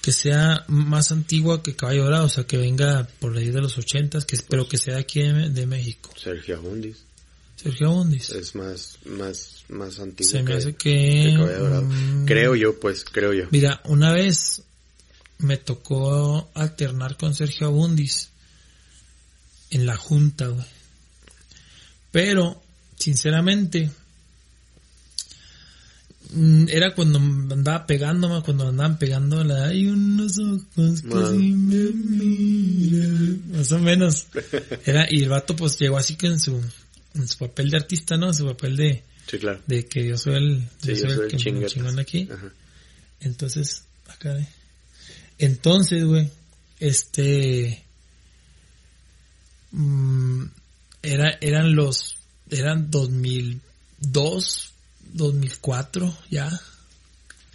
que sea más antigua que Caballo Dorado? O sea, que venga por ahí de los ochentas, que pero que sea aquí de, de México. Sergio Abundis. Sergio Bundis. es más, más, más antiguo. Se me que- hace que... Caballo Dorado. mm, Creo yo, pues, creo yo. Mira, una vez me tocó alternar con Sergio Abundis en la junta, güey. Pero, sinceramente, mm, era cuando andaba pegándome, cuando andaban pegando la hay unos ojos que Ah. si me miran. más o menos. Era, y el vato pues llegó así que en su, en su papel de artista, ¿no? Su papel de, Sí, claro. de que yo soy el, Sí, yo soy yo soy el el que me chinguetas. chingón aquí. Ajá. Entonces, acá de. Entonces, güey, este. mm, era, eran los. Eran 2002, 2004, ya.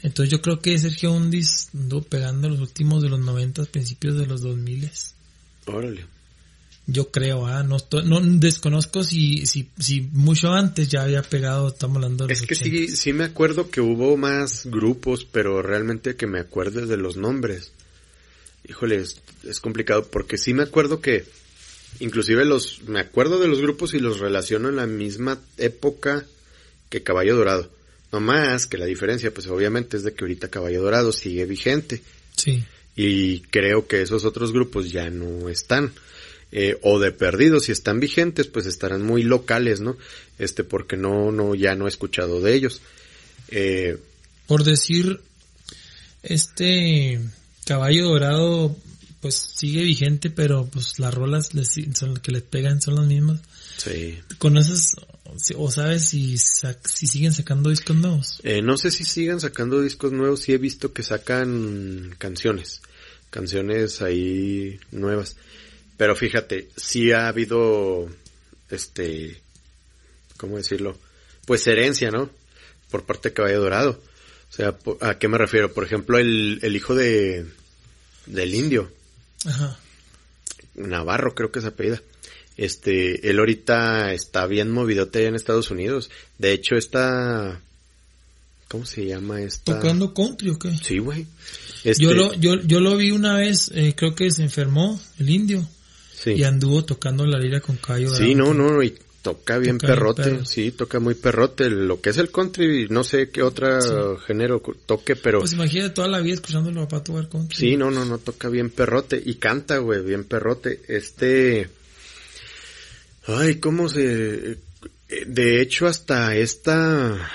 Entonces yo creo que Sergio Undis anduvo pegando los últimos de los 90, principios de los 2000. Órale. Yo creo, ah, no, no desconozco si, si, si mucho antes ya había pegado, estamos hablando de los Es que 80. sí, sí me acuerdo que hubo más grupos, pero realmente que me acuerdes de los nombres. Híjole, es, es complicado porque sí me acuerdo que inclusive los, me acuerdo de los grupos y los relaciono en la misma época que Caballo Dorado. No más que la diferencia, pues obviamente es de que ahorita Caballo Dorado sigue vigente Sí, y creo que esos otros grupos ya no están. Eh, o de perdidos, si están vigentes, pues estarán muy locales, ¿no? Este, porque no, no, ya no he escuchado de ellos. Eh, por decir, este caballo dorado, pues sigue vigente, pero pues las rolas les- son, que les pegan son las mismas. sí. ¿Conoces o sabes si, sac- si siguen sacando discos nuevos? Eh, no sé si sigan sacando discos nuevos, sí he visto que sacan canciones, canciones ahí nuevas. Pero fíjate, sí ha habido, este, ¿cómo decirlo? Pues herencia, ¿no? Por parte de Caballo Dorado. O sea, ¿a qué me refiero? Por ejemplo, el, el hijo de, del indio, Ajá. Navarro creo que es apellida. Este, él ahorita está bien movidote allá en Estados Unidos. De hecho, está, ¿cómo se llama esta? ¿Tocando country o qué? Sí, güey. Este, Yo lo, yo, yo lo vi una vez, eh, creo que se enfermó el indio sí. y anduvo tocando la lira con dorado. Sí, no, no, y toca bien Toca perrote, perro. sí, toca muy perrote. Lo que es el country, no sé qué otra Sí. género toque, pero Pues imagínate toda la vida escuchándolo a papá tocar country. sí, no, no, no, toca bien perrote. Y canta, güey, bien perrote. Este... Ay, ¿cómo se...? De hecho, hasta esta...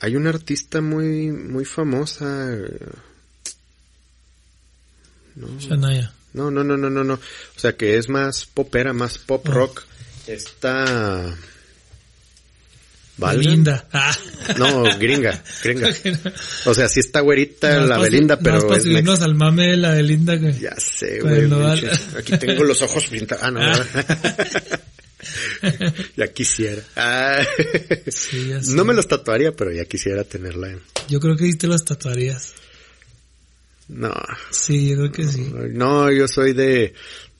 Hay una artista muy, muy famosa. No, Shania. no, no, no, no, no, no. O sea, que es más popera, más pop Ah. rock. Está... ¿Valga? Belinda. Ah. No, gringa, gringa. *laughs* O sea, sí está güerita la Belinda, pero para es al mame de la Belinda, güey. Ya sé, güey. Aquí tengo los ojos pintados. Ah, no. *laughs* ya quisiera. Ah. Sí, ya sé. No me los tatuaría, pero ya quisiera tenerla. en- Yo creo que sí te los tatuarías. No. Sí, yo creo que sí. No, yo soy de,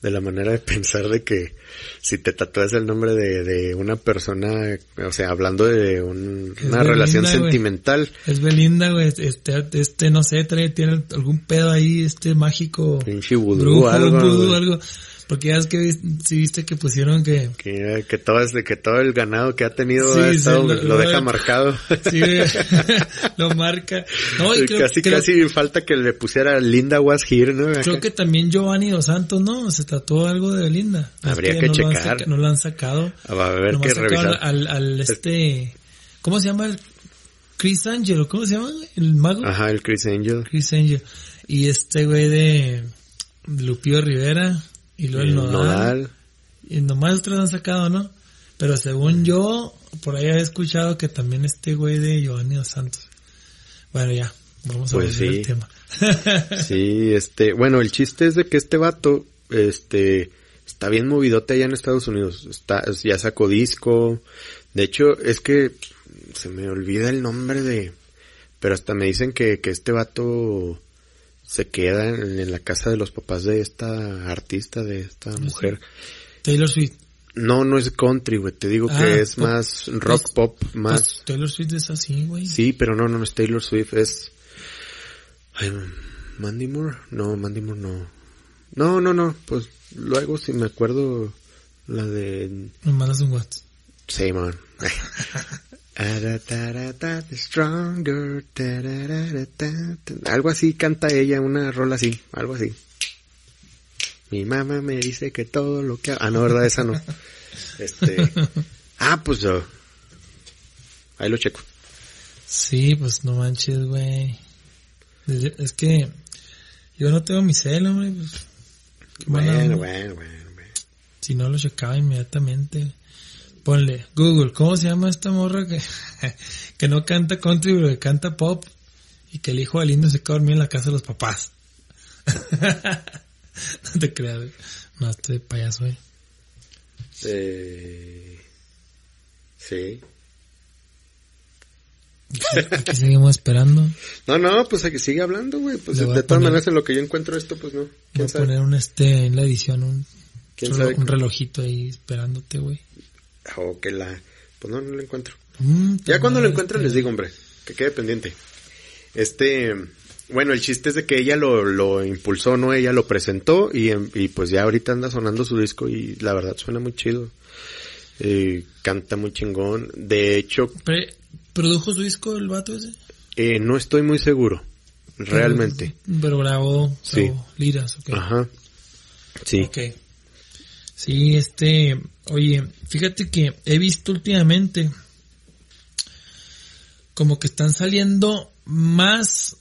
de la manera de pensar de que si te tatúas el nombre de, de una persona, o sea, hablando de un- una Belinda, relación sentimental, Es Belinda, güey. Este, este, no sé, trae, tiene algún pedo ahí, este mágico. pinche vudú algo. algo. Porque ya es que sí viste que pusieron que, Que, que todo es de que todo el ganado que ha tenido Sí, ha sí, estado- lo- lo, lo- deja marcado. *laughs* sí, *laughs* lo marca. No, y creo, casi creo- casi falta que le pusiera Linda was here, ¿no? Acá. creo que también Giovanni Dos Santos, ¿no? Se tatuó algo de Belinda. Es Habría que no lo checar. saca- no lo han sacado. Ah, Va a haber que revisar. Al, al este, ¿cómo se llama? El Chris Angel, ¿cómo se llama? El mago. Ajá, el Chris Angel. Chris Angel. Y este güey de Lupio Rivera. Y luego el, Nodal. Nodal. Y nomás otros han sacado, ¿no? Pero según yo, por ahí había escuchado que también este güey de Giovanni Dos Santos. Bueno, ya, vamos a Pues volver sí. al tema. *laughs* Sí, este, bueno, el chiste es de que este vato, este, está bien movidote allá en Estados Unidos. Está, ya sacó disco. De hecho, es que se me olvida el nombre de, pero hasta me dicen que, que este vato se queda en, en la casa de los papás de esta artista, de esta mujer. Taylor Swift. No, no es country, güey. Te digo Ah, que es pop. más rock Pues- pop, más. Pues Taylor Swift es así, güey. Sí, pero no, no, no es Taylor Swift, es... Ay, Mandy Moore, no, Mandy Moore no. No, no, no, pues luego si me acuerdo la de... Me mandas un WhatsApp. Sí, man. *laughs* Stronger. Algo así canta ella, una rola así, algo así. Mi mamá me dice que todo lo que... Ah, no, verdad, esa no. Este... *laughs* Ah, pues... yo ahí lo checo. Sí, pues no manches, güey. Es que yo no tengo mi cel, hombre. Pues, Bueno, bueno, bueno, bueno. Si no lo checaba inmediatamente. Ponle, Google, ¿cómo se llama esta morra que, *laughs* que no canta country, pero que canta pop? Y que el hijo del indio se queda dormido en la casa de los papás. *laughs* no te creas, güey. No, estoy de payaso, güey. Eh, sí. Aquí seguimos esperando. No, no, pues aquí sigue hablando, güey. Pues de, todas maneras en lo que yo encuentro esto, pues no. Voy ¿Quién a sabe? poner un este en la edición, un, ¿Quién relo- sabe? un relojito ahí esperándote, güey. O que la... Pues no, no lo encuentro. Mm, Ya cuando lo este- les digo, hombre, que quede pendiente. Este, bueno, el chiste es de que ella lo, lo impulsó, ¿no? Ella lo presentó y, y pues ya ahorita anda sonando su disco y la verdad suena muy chido. Eh, canta muy chingón. De hecho, ¿Produjo su disco el vato ese? eh, no estoy muy seguro, realmente. Pero, pero grabó, Sí. grabó liras, ok. Ajá. Sí. Ok. Sí, este, oye, fíjate que he visto últimamente como que están saliendo más,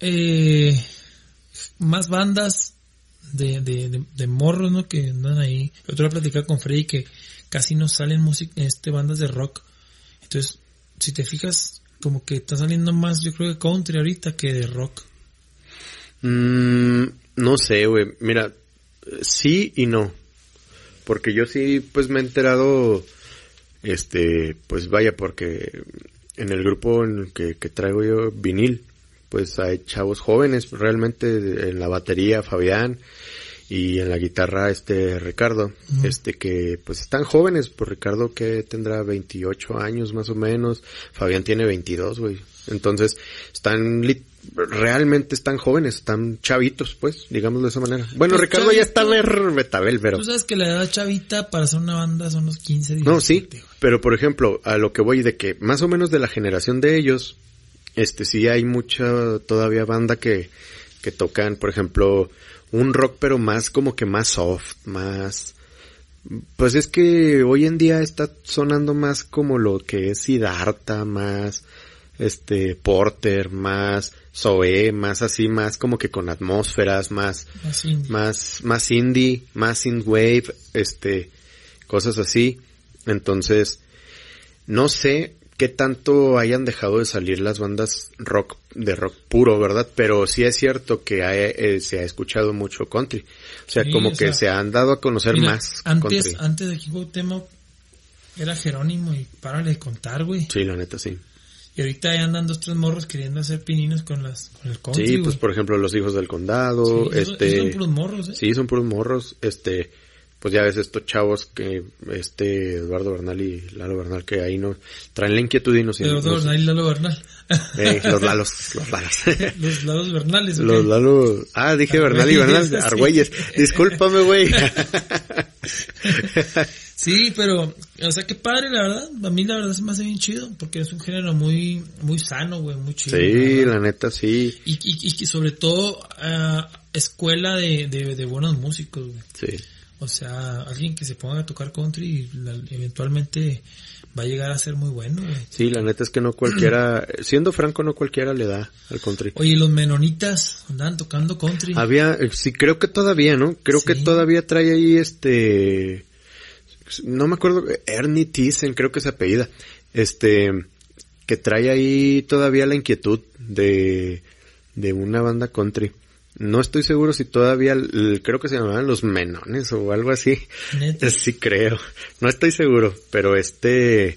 eh, más bandas de, de, de, morros, ¿no? Que andan ahí. Yo te voy a platicar con Freddy que casi no salen música, este, bandas de rock. Entonces, si te fijas, como que está saliendo más, yo creo que country ahorita que de rock. Mm, no sé, güey. Mira, sí y no. Porque yo sí, pues me he enterado, este, pues vaya, porque en el grupo en el que, que traigo yo vinil, pues hay chavos jóvenes, realmente en la batería Fabián y en la guitarra este Ricardo, este que pues están jóvenes, pues Ricardo que tendrá 28 años más o menos, Fabián tiene 22, güey. Entonces, están realmente están jóvenes, están chavitos, pues, digámoslo de esa manera. Bueno, Pues, Ricardo ya está ver betabel, pero Tú sabes que la edad chavita para hacer una banda son los 15, 17. no, sí, pero por ejemplo, a lo que voy de que más o menos de la generación de ellos, este sí hay mucha todavía banda que, que tocan, por ejemplo, un rock pero más como que más soft, más, pues es que hoy en día está sonando más como lo que es Siddhartha, más, este, Porter, más Zoe, más así, más como que con atmósferas, más, Así. más, más indie, más synthwave, este, cosas así. Entonces, no sé qué tanto hayan dejado de salir las bandas rock, de rock puro, ¿verdad? Pero sí es cierto que ha- eh, se ha escuchado mucho country. O sea, Sí, como o que sea, se han dado a conocer Mira, más antes, country. antes de King Tema era Jerónimo y párale de contar, güey. Sí, la neta, sí. Y ahorita ya andan dos, tres morros queriendo hacer pininos con las, con el country, Sí, pues por ejemplo, los hijos del condado, Sí, este... esos son puros morros, eh. Sí, son puros morros, este, pues ya ves estos chavos que, este, Eduardo Bernal y Lalo Bernal que ahí no, traen la inquietud y nos, Eduardo nos- Bernal y Lalo Bernal. eh, los lalos, los lalos. *laughs* los Lalos Bernales, ok. Los Lalo, ah, dije Bernal y Bernal. *laughs* Argüelles, discúlpame güey. *laughs* Sí, pero, o sea, qué padre, la verdad. A mí la verdad se me hace bien chido, porque es un género muy, muy sano, güey, muy chido. sí, la neta sí, Y, y, y que sobre todo, ah, escuela de, de, de buenos músicos, güey. sí. O sea, alguien que se ponga a tocar country y la- eventualmente va a llegar a ser muy bueno, güey. Sí, la neta es que no cualquiera, *clears throat* siendo franco no cualquiera le da al country. Oye, los menonitas andaban tocando country. Había, eh, sí, creo que todavía, ¿no? Creo que todavía trae ahí este, no me acuerdo, Ernie Thyssen, creo que se apellida, este, que trae ahí todavía la inquietud de, de una banda country. No estoy seguro si todavía, creo que se llamaban los Menones o algo así. Neta. *laughs* Sí creo. No estoy seguro, pero este,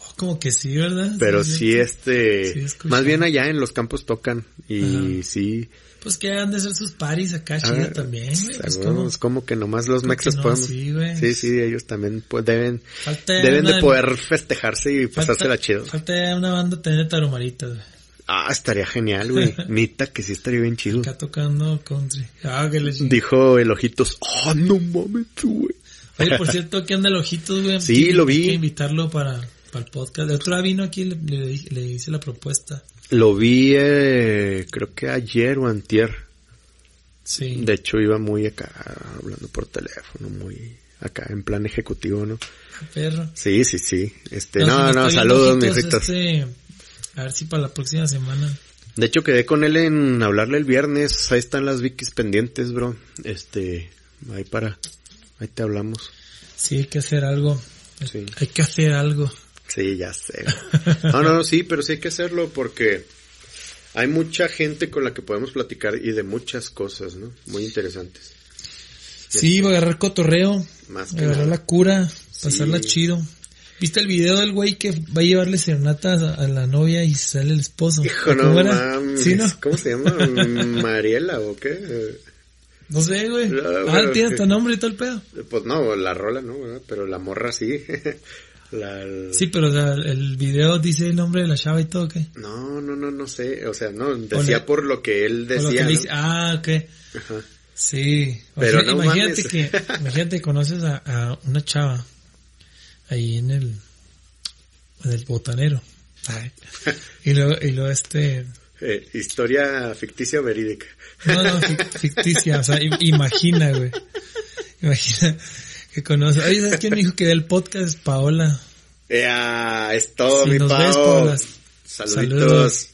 Oh, como que sí, ¿verdad? pero sí, sí. este, Sí, más bien allá en los campos tocan y Ajá. sí. Pues que han de ser sus paris acá, Ah, chida también, güey. Pues ah, como, como que nomás los mexas no, podemos. sí, güey. Sí, sí, ellos también pues, deben, Falta deben de poder festejarse y falta- pasársela chido. Falta una banda tener tarumaritas, güey. Ah, estaría genial, güey. *laughs* Nita, que sí estaría bien chido. Acá tocando country. Ah, que le Dijo el ojitos, oh, no mames, güey. Oye, por *laughs* cierto, aquí anda el ojitos, güey. Sí, Hay lo hay vi. que invitarlo para, para el podcast. De otra vino aquí, le, le, le hice la propuesta. Lo vi, eh, creo que ayer o antier. Sí. De hecho, iba muy acá, hablando por teléfono, muy acá, en plan ejecutivo, ¿no? Perro. Sí, sí, sí. Este, no, no, saludos, ritos. este, a ver si para la próxima semana. De hecho, quedé con él en hablarle el viernes. Ahí están las Vikis pendientes, bro. Este, ahí para, ahí te hablamos. Sí, hay que hacer algo. Sí. Hay que hacer algo. Sí, ya sé. No, no, sí, pero sí hay que hacerlo porque hay mucha gente con la que podemos platicar y de muchas cosas, ¿no? Muy interesantes. Sí, va a agarrar cotorreo, Más que agarrar nada. la cura, pasarla Sí. chido. ¿Viste el video del güey que va a llevarle serenata a, a la novia y sale el esposo? Hijo, no ¿Cómo era? mames. ¿Sí, no? ¿Cómo se llama? *laughs* ¿Mariela o qué? No sé, güey. No, ah, pero tiene hasta nombre y todo el pedo. Pues no, la rola no, ¿verdad? pero la morra sí. *laughs* La, el- Sí, pero el video dice el nombre de la chava y todo, ¿qué? No, no, no, no sé. O sea, no, decía por lo que él Por lo decía. que le ¿no? dice- Ah, ok. Ajá. Sí. Pero no imagínate mames. que, *laughs* imagínate conoces a, a una chava ahí en el, en el botanero. Ay. Y luego, y luego este, Eh, historia ficticia o verídica. no, no, fic- ficticia, o sea, im- imagina, güey. Imagina que conoce. Oye, ¿sabes quién me dijo que ve el podcast? Paola. Ya, es todo, Si mi nos Pao. ves, Paola. Saluditos. Saludos.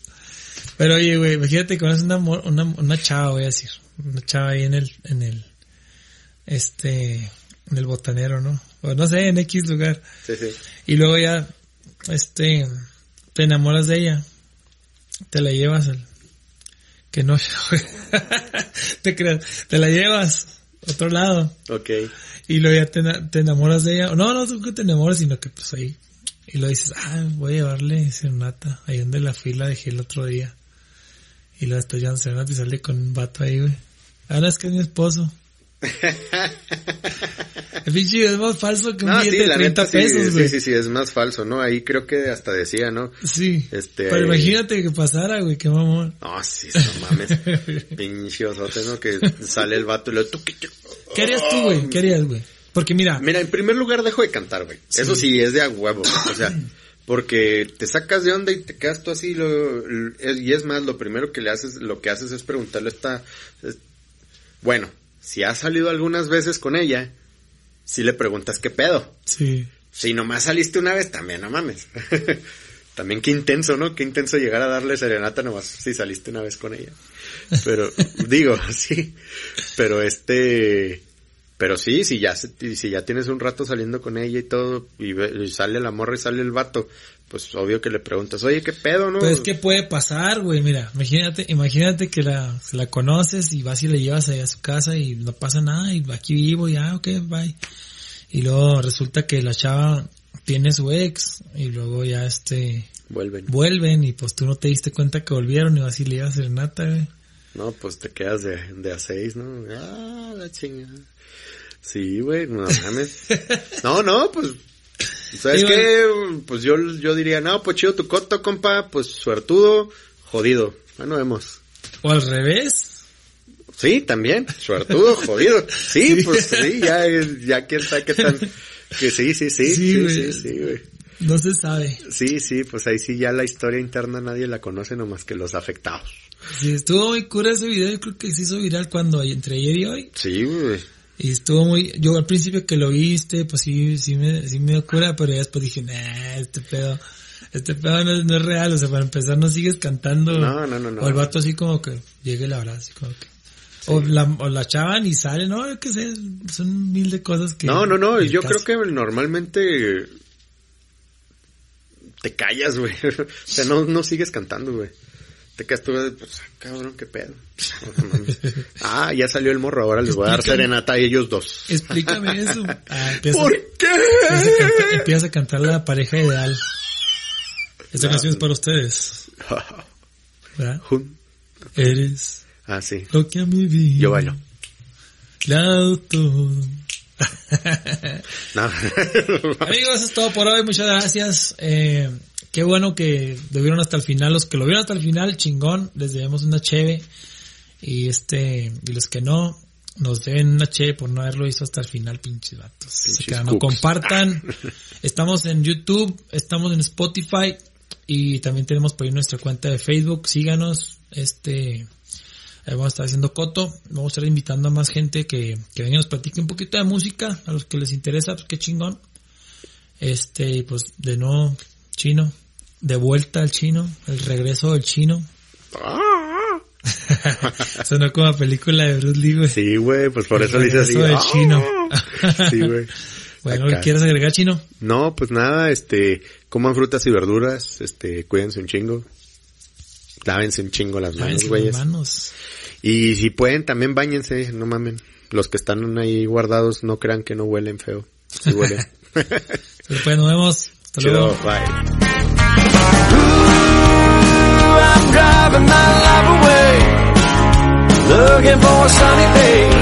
Pero oye, güey, imagínate que conoces una, una, una chava, voy a decir. Una chava ahí en el, en el, este, en el botanero, ¿no? O no sé, en X lugar. Sí, sí. Y luego ya, este, te enamoras de ella. Te la llevas al, que no, *laughs* te creas, te la llevas otro lado. Ok. Y luego ya te, ena- te enamoras de ella. No, no, tú que te enamoras, sino que pues ahí. Y lo dices, ah, voy a llevarle serenata. Ahí donde la fila dejé el otro día. Y luego estás llevando serenata y sale con un vato ahí, güey. Ahora es que es mi esposo. *laughs* El pinche es más falso que un No, billete sí, de la 30 neta sí, pesos, sí, güey. sí, sí, es más falso, ¿no? Ahí creo que hasta decía, ¿no? Sí. Este, Pero imagínate que pasara, güey, qué mamón. No, sí, no mames. *laughs* Pinche osote, ¿no? Que sale el vato y lo... tú, ¿qué- harías tú, güey? ¿Qué harías, güey? Porque mira, Mira, en primer lugar dejo de cantar, güey. Eso sí, es de a huevo. O sea, *clears throat* porque te sacas de onda y te quedas tú así. Lo, lo- y es más, lo primero que le haces, lo que haces es preguntarle a esta... es- bueno, si has salido algunas veces con ella, si le preguntas qué pedo. sí. Si nomás saliste una vez, también no mames. *laughs* también qué intenso, ¿no? Qué intenso llegar a darle serenata nomás si saliste una vez con ella. Pero, *laughs* digo, *laughs* sí. Pero este, pero sí, si ya, si ya tienes un rato saliendo con ella y todo, y, ve- y sale la morra y sale el vato, pues obvio que le preguntas, oye, qué pedo, ¿no? Pero es que puede pasar, güey, mira, imagínate, imagínate que la, la conoces y vas y le llevas a su casa y no pasa nada y aquí vivo y ah, ok, bye. Y luego resulta que la chava tiene su ex y luego ya este, Vuelven. vuelven y pues tú no te diste cuenta que volvieron y vas y le llevas serenata, güey. No, pues te quedas de, de a seis, ¿no? Ah, la chingada. Sí, güey, no mames. No, no, pues, ¿sabes Sí, qué? Pues yo, yo diría, no, pues chido tu coto, compa, pues suertudo, jodido. Bueno, vemos. O al revés. Sí, también, suertudo, *laughs* jodido. Sí, pues sí, ya, ya quién sabe qué tan, que sí, sí, sí, Sí, sí, güey. sí, sí, güey. No se sabe. Sí, sí, pues ahí sí ya la historia interna nadie la conoce nomás que los afectados. Sí, estuvo muy cura ese video, yo creo que se hizo viral cuando entre ayer y hoy. Sí, güey. Y estuvo muy, yo al principio que lo viste, pues sí, sí me, sí me cura, pero ya después dije, nah, este pedo, este pedo no es, no es real, o sea, para empezar no sigues cantando. No, no, no, no. O el vato así como que llegue la verdad, así como que. O la, o la chava ni sale, no, qué sé, son mil de cosas que. No, no, no, yo caso. creo que normalmente te callas, güey. *laughs* O sea, no, no sigues cantando, güey. Te quedas tú, pues, ah, cabrón, qué pedo. *laughs* Ah, ya salió el morro, ahora les voy a dar serenata a ellos dos. Explícame eso. *laughs* Ah, empieza, ¿Por qué? empieza a cantar, empieza a cantar la pareja ideal. Esta No, canción es para ustedes, *laughs* ¿verdad? Jun- Eres ah, sí. lo que a mi vida. Yo bailo. Dado todo. No. Amigos, eso es todo por hoy. Muchas gracias. Eh, qué bueno que lo vieron hasta el final. Los que lo vieron hasta el final, chingón. Les debemos una cheve. Y este, y los que no, nos deben una cheve por no haberlo visto hasta el final, pinches vatos. Pinches quedan, no compartan. *laughs* Estamos en YouTube, estamos en Spotify y también tenemos por ahí nuestra cuenta de Facebook. Síganos, este, ahí vamos a estar haciendo coto. Vamos a estar invitando a más gente que, que venga y nos platique un poquito de música. A los que les interesa, pues qué chingón. Este, y pues de nuevo, chino. De vuelta al chino. El regreso del chino. Ah, *laughs* Sonó como película de Bruce Lee, güey. Sí, güey, pues por El eso le hice así. regreso del chino. ¡Ah! Sí, güey. *laughs* Bueno, Acá. ¿quieres agregar chino? No, pues nada, este, coman frutas y verduras, este, cuídense un chingo. Lávense un chingo las manos, güeyes. Y si pueden, también bañense, no mamen. Los que están ahí guardados no crean que no huelen feo. Sí huelen. *laughs* Después nos vemos. Hasta luego. Chido, bye. driving my life away, looking for a sunny day.